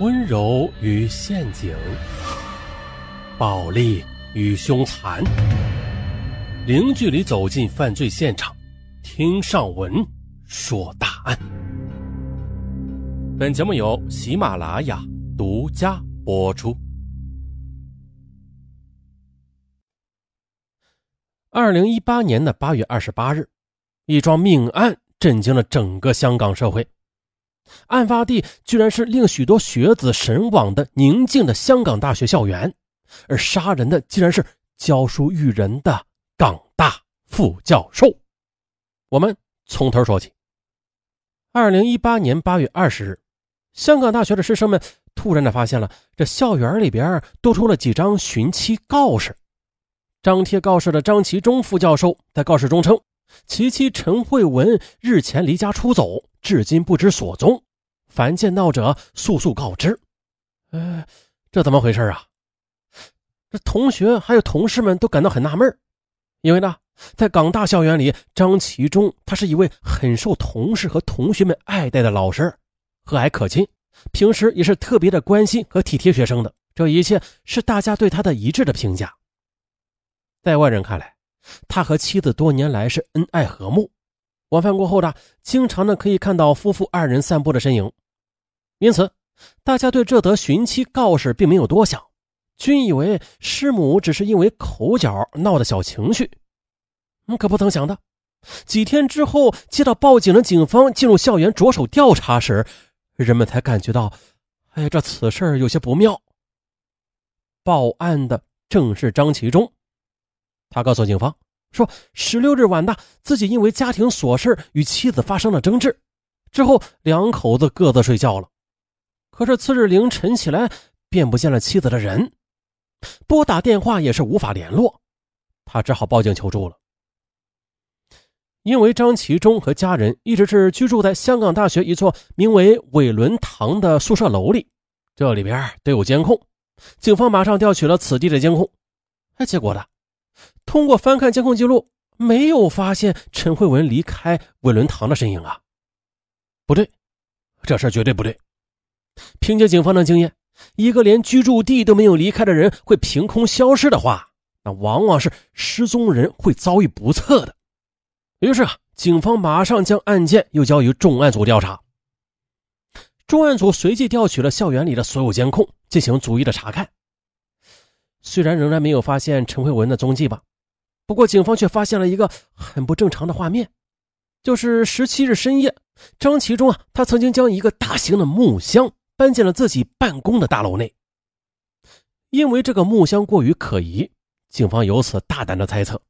温柔与陷阱，暴力与凶残，零距离走进犯罪现场，听上文说大案。本节目由喜马拉雅独家播出。二零一八年的八月二十八日，一桩命案震惊了整个香港社会。案发地居然是令许多学子神往的宁静的香港大学校园，而杀人的竟然是教书育人的港大副教授。我们从头说起。二零一八年八月二十日，香港大学的师生们突然的发现了这校园里边多出了几张寻妻告示。张贴告示的张其中副教授在告示中称，其妻陈慧文日前离家出走。至今不知所踪，凡见到者速速告知。呃，这怎么回事啊？这同学还有同事们都感到很纳闷，因为呢，在港大校园里，张其中他是一位很受同事和同学们爱戴的老师，和蔼可亲，平时也是特别的关心和体贴学生的。这一切是大家对他的一致的评价。在外人看来，他和妻子多年来是恩爱和睦。晚饭过后呢，经常呢可以看到夫妇二人散步的身影，因此大家对这则寻妻告示并没有多想，均以为师母只是因为口角闹的小情绪。可不曾想的，几天之后接到报警的警方进入校园着手调查时，人们才感觉到，哎呀，这此事有些不妙。报案的正是张其忠，他告诉警方。说十六日晚的，自己因为家庭琐事与妻子发生了争执，之后两口子各自睡觉了。可是次日凌晨起来，便不见了妻子的人，拨打电话也是无法联络，他只好报警求助了。因为张其忠和家人一直是居住在香港大学一座名为伟伦堂的宿舍楼里，这里边都有监控，警方马上调取了此地的监控，哎，结果呢？通过翻看监控记录，没有发现陈慧文离开伟伦堂的身影啊！不对，这事绝对不对。凭借警方的经验，一个连居住地都没有离开的人会凭空消失的话，那往往是失踪人会遭遇不测的。于是啊，警方马上将案件又交于重案组调查。重案组随即调取了校园里的所有监控，进行逐一的查看。虽然仍然没有发现陈慧文的踪迹吧，不过警方却发现了一个很不正常的画面，就是十七日深夜，张其忠啊，他曾经将一个大型的木箱搬进了自己办公的大楼内。因为这个木箱过于可疑，警方由此大胆的猜测，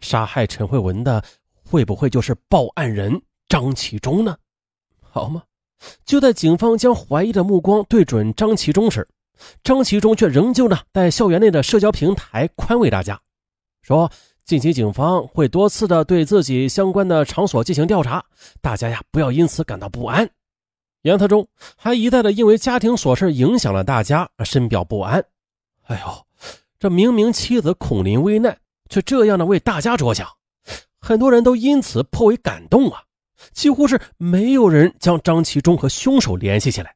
杀害陈慧文的会不会就是报案人张其忠呢？好吗？就在警方将怀疑的目光对准张其忠时，张其忠却仍旧呢，在校园内的社交平台宽慰大家，说近期警方会多次的对自己相关的场所进行调查，大家呀不要因此感到不安。言辞中还一再的因为家庭琐事影响了大家深表不安。哎呦，这明明妻子孔林危难，却这样的为大家着想，很多人都因此颇为感动啊！几乎是没有人将张其忠和凶手联系起来。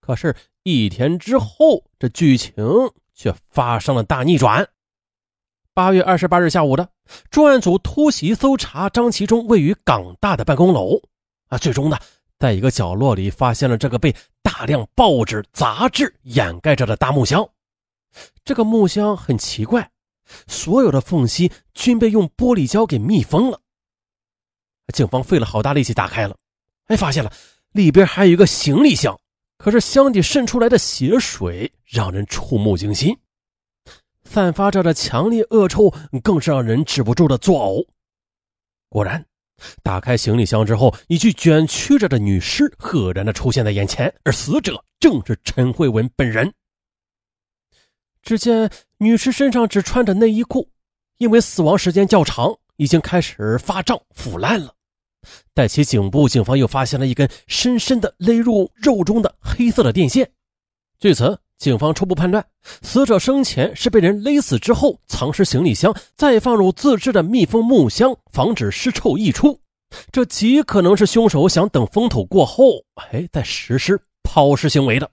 可是，一天之后，这剧情却发生了大逆转。八月二十八日下午的专案组突袭搜查张其忠位于港大的办公楼，啊，最终呢，在一个角落里发现了这个被大量报纸、杂志掩盖着的大木箱。这个木箱很奇怪，所有的缝隙均被用玻璃胶给密封了。警方费了好大力气打开了，哎，发现了里边还有一个行李箱。可是箱底渗出来的血水让人触目惊心，散发着的强烈恶臭更是让人止不住的作呕。果然，打开行李箱之后，一具卷曲着的女尸赫然的出现在眼前，而死者正是陈慧文本人。只见女尸身上只穿着内衣裤，因为死亡时间较长，已经开始发胀腐烂了。在其颈部，警方又发现了一根深深的勒入肉中的黑色的电线。据此，警方初步判断，死者生前是被人勒死之后，藏尸行李箱，再放入自制的密封木箱，防止尸臭溢出。这极可能是凶手想等风头过后，哎，再实施抛尸行为的。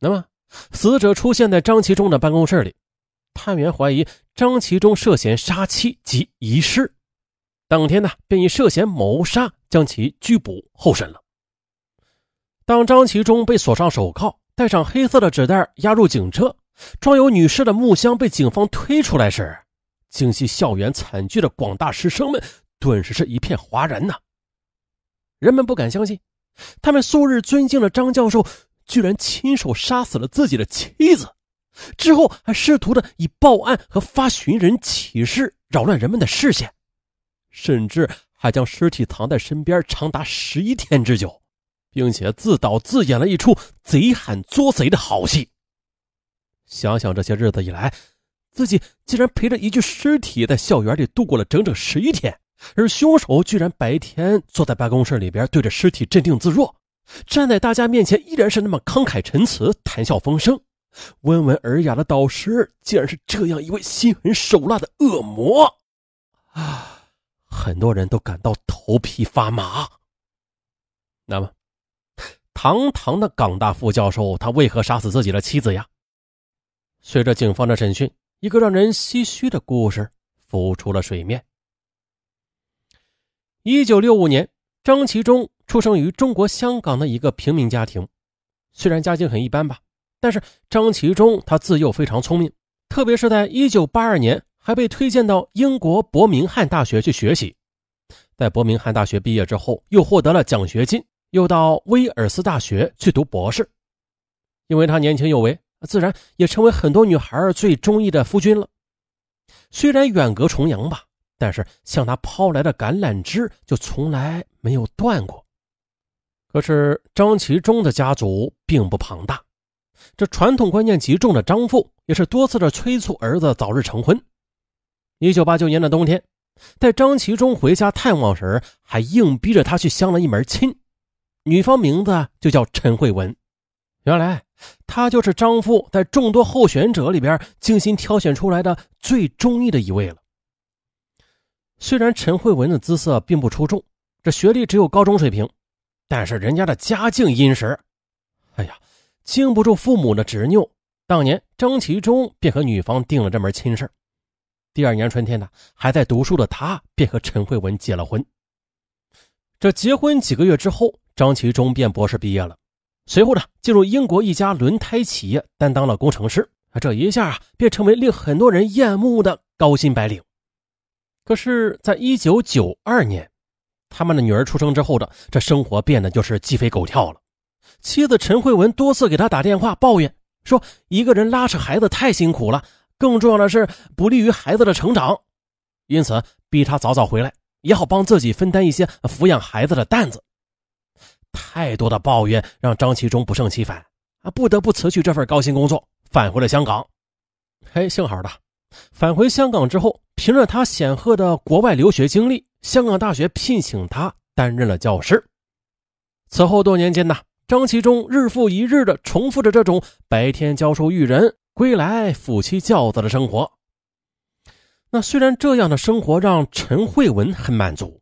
那么，死者出现在张其忠的办公室里，探员怀疑张其忠涉嫌杀妻及遗失，当天呢，便以涉嫌谋杀将其拘捕候审了。当张其忠被锁上手铐，带上黑色的纸袋押入警车，装有女尸的木箱被警方推出来时，惊悉校园惨剧的广大师生们顿时是一片哗然呐！人们不敢相信，他们素日尊敬的张教授。居然亲手杀死了自己的妻子，之后还试图的以报案和发寻人启事扰乱人们的视线，甚至还将尸体藏在身边长达十一天之久，并且自导自演了一出贼喊捉贼的好戏。想想这些日子以来，自己竟然陪着一具尸体在校园里度过了整整十一天，而凶手居然白天坐在办公室里边对着尸体镇定自若。站在大家面前依然是那么慷慨陈词、谈笑风生、温文尔雅的导师，竟然是这样一位心狠手辣的恶魔啊！很多人都感到头皮发麻。那么，堂堂的港大副教授，他为何杀死自己的妻子呀？随着警方的审讯，一个让人唏嘘的故事浮出了水面。一九六五年，张其忠。出生于中国香港的一个平民家庭，虽然家境很一般吧，但是张其忠他自幼非常聪明，特别是在1982年还被推荐到英国伯明翰大学去学习。在伯明翰大学毕业之后，又获得了奖学金，又到威尔斯大学去读博士。因为他年轻有为，自然也成为很多女孩最中意的夫君了。虽然远隔重洋吧，但是向他抛来的橄榄枝就从来没有断过。可是张其忠的家族并不庞大，这传统观念极重的张父也是多次的催促儿子早日成婚。一九八九年的冬天，在张其忠回家探望时，还硬逼着他去相了一门亲，女方名字就叫陈慧文。原来她就是张父在众多候选者里边精心挑选出来的最中意的一位了。虽然陈慧文的姿色并不出众，这学历只有高中水平。但是人家的家境殷实，哎呀，经不住父母的执拗，当年张其忠便和女方定了这门亲事。第二年春天呢，还在读书的他便和陈慧文结了婚。这结婚几个月之后，张其忠便博士毕业了，随后呢，进入英国一家轮胎企业担当了工程师。这一下啊，便成为令很多人厌恶的高薪白领。可是，在一九九二年。他们的女儿出生之后的这生活变得就是鸡飞狗跳了。妻子陈慧文多次给他打电话抱怨说，一个人拉扯孩子太辛苦了，更重要的是不利于孩子的成长，因此逼他早早回来，也好帮自己分担一些抚养孩子的担子。太多的抱怨让张其忠不胜其烦啊，不得不辞去这份高薪工作，返回了香港。嘿，幸好的，返回香港之后，凭着他显赫的国外留学经历。香港大学聘请他担任了教师。此后多年间呢，张其忠日复一日的重复着这种白天教书育人，归来抚妻教子的生活。那虽然这样的生活让陈慧文很满足，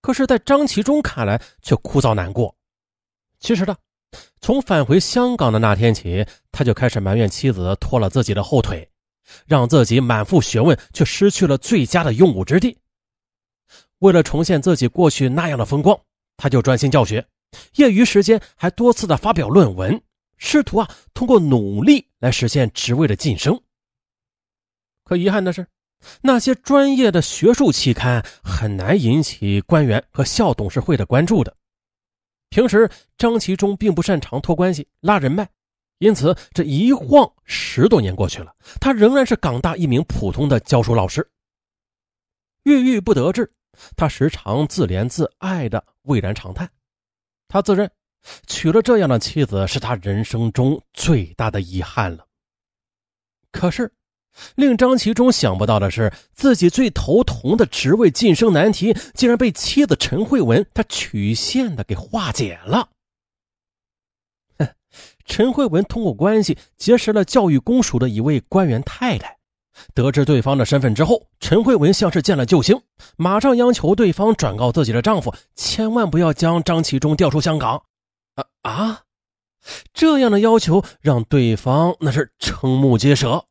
可是，在张其忠看来却枯燥难过。其实呢，从返回香港的那天起，他就开始埋怨妻子拖了自己的后腿，让自己满腹学问却失去了最佳的用武之地。为了重现自己过去那样的风光，他就专心教学，业余时间还多次的发表论文，试图啊通过努力来实现职位的晋升。可遗憾的是，那些专业的学术期刊很难引起官员和校董事会的关注的。平时张其忠并不擅长托关系、拉人脉，因此这一晃十多年过去了，他仍然是港大一名普通的教书老师。郁郁不得志。他时常自怜自艾的巍然长叹，他自认娶了这样的妻子是他人生中最大的遗憾了。可是，令张其忠想不到的是，自己最头疼的职位晋升难题，竟然被妻子陈慧文他曲线的给化解了。陈慧文通过关系结识了教育公署的一位官员太太。得知对方的身份之后，陈慧文像是见了救星，马上央求对方转告自己的丈夫，千万不要将张其忠调出香港。啊啊！这样的要求让对方那是瞠目结舌。